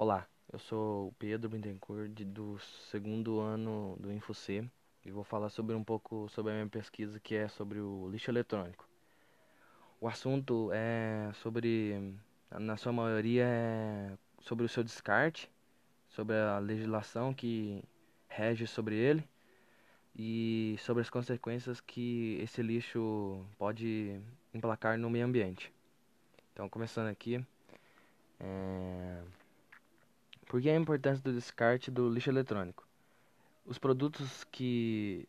Olá, eu sou o Pedro Bittencourt, do segundo ano do InfoC, e vou falar sobre um pouco sobre a minha pesquisa, que é sobre o lixo eletrônico. O assunto é sobre, na sua maioria, é sobre o seu descarte, sobre a legislação que rege sobre ele e sobre as consequências que esse lixo pode emplacar no meio ambiente. Então, começando aqui, é... Por que a importância do descarte do lixo eletrônico? Os produtos que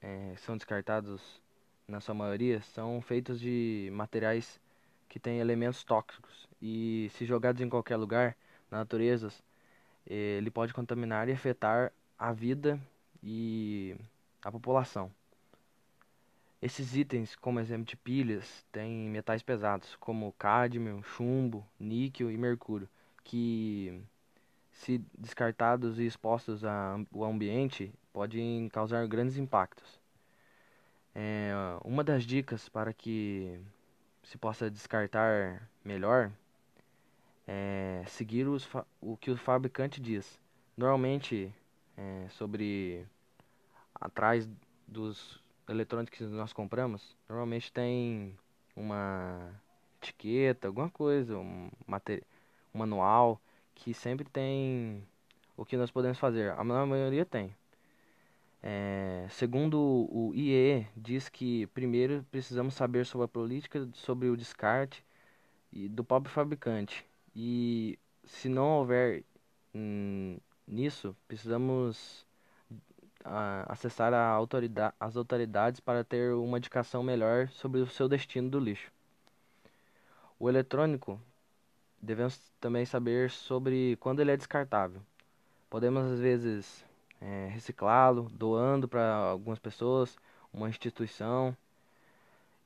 eh, são descartados, na sua maioria, são feitos de materiais que têm elementos tóxicos e, se jogados em qualquer lugar na natureza, eh, ele pode contaminar e afetar a vida e a população. Esses itens, como exemplo de pilhas, têm metais pesados, como cádmio, chumbo, níquel e mercúrio, que se descartados e expostos ao ambiente, podem causar grandes impactos. É, uma das dicas para que se possa descartar melhor é seguir os o que o fabricante diz. Normalmente, é, sobre atrás dos eletrônicos que nós compramos, normalmente tem uma etiqueta, alguma coisa, um, um manual que sempre tem o que nós podemos fazer. A ma- maioria tem. É, segundo o IEE, diz que primeiro precisamos saber sobre a política sobre o descarte e do próprio fabricante. E se não houver hum, nisso, precisamos ah, acessar a autorida as autoridades para ter uma indicação melhor sobre o seu destino do lixo. O eletrônico devemos também saber sobre quando ele é descartável. Podemos às vezes eh, reciclá-lo, doando para algumas pessoas, uma instituição.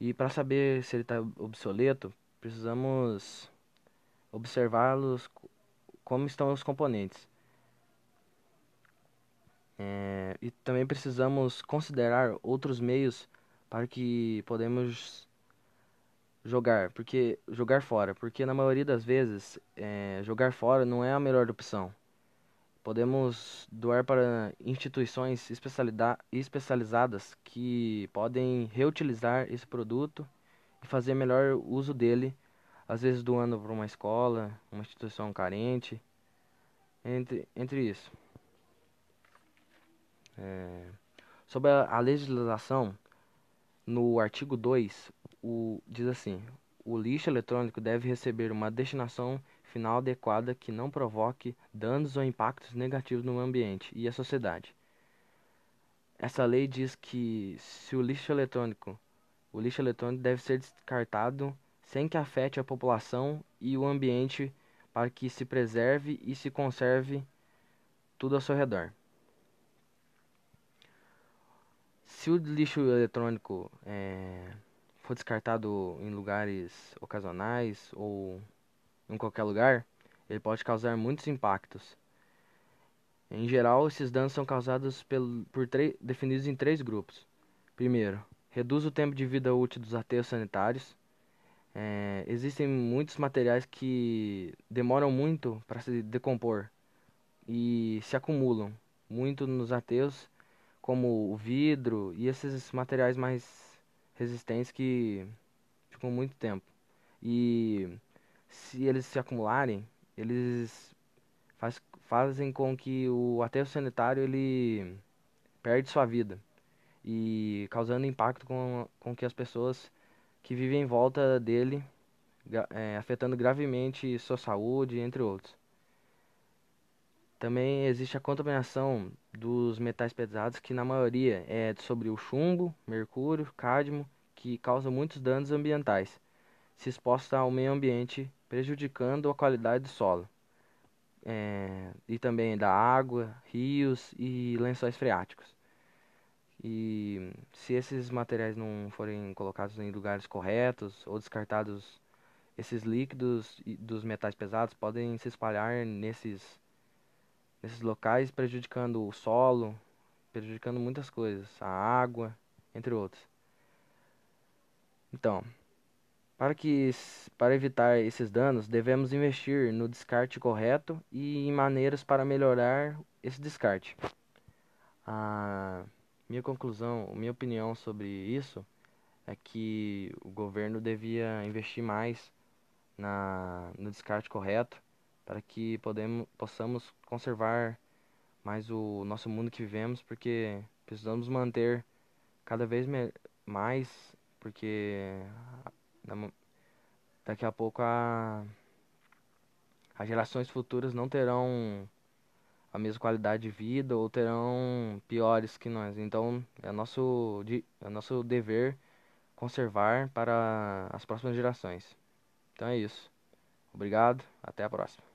E para saber se ele está obsoleto, precisamos observá-los co- como estão os componentes. Eh, e também precisamos considerar outros meios para que podemos jogar, porque jogar fora, porque na maioria das vezes eh, jogar fora não é a melhor opção. Podemos doar para instituições especializadas que podem reutilizar esse produto e fazer melhor uso dele, às vezes doando para uma escola, uma instituição carente, entre, entre isso. É, sobre a, a legislação, no artigo 2, o, diz assim: o lixo eletrônico deve receber uma destinação final adequada que não provoque danos ou impactos negativos no ambiente e à sociedade. Essa lei diz que se o lixo eletrônico, o lixo eletrônico deve ser descartado sem que afete a população e o ambiente para que se preserve e se conserve tudo ao seu redor. Se o lixo eletrônico eh, for descartado em lugares ocasionais ou em qualquer lugar, ele pode causar muitos impactos. Em geral, esses danos são causados pel- por definidos em três grupos. Primeiro, reduz o tempo de vida útil dos aterros sanitários. Eh, existem muitos materiais que demoram muito para se decompor e se acumulam muito nos aterros, como o vidro e esses materiais mais resistentes que ficam muito tempo. E se eles se acumularem, eles faz, fazem com que o aterro sanitário ele perde sua vida e causando impacto com, com que as pessoas que vivem em volta dele, eh, afetando gravemente sua saúde, entre outros. Também existe a contaminação dos metais pesados, que na maioria é sobre o chumbo, mercúrio, cádmio, que causam muitos danos ambientais, se expostos ao meio ambiente, prejudicando a qualidade do solo, eh, e também da água, rios e lençóis freáticos. E se esses materiais não forem colocados em lugares corretos ou descartados, esses líquidos dos metais pesados podem se espalhar nesses nesses locais, prejudicando o solo, prejudicando muitas coisas, a água, entre outros. Então, Para que para evitar esses danos, devemos investir no descarte correto e em maneiras para melhorar esse descarte. A minha conclusão, minha opinião sobre isso é que o governo devia investir mais na, no descarte correto para que podemos, possamos conservar mais o nosso mundo que vivemos, porque precisamos manter cada vez mais, porque daqui a pouco a, as gerações futuras não terão a mesma qualidade de vida ou terão piores que nós. Então é nosso, é nosso dever conservar para as próximas gerações. Então é isso. Obrigado, até a próxima.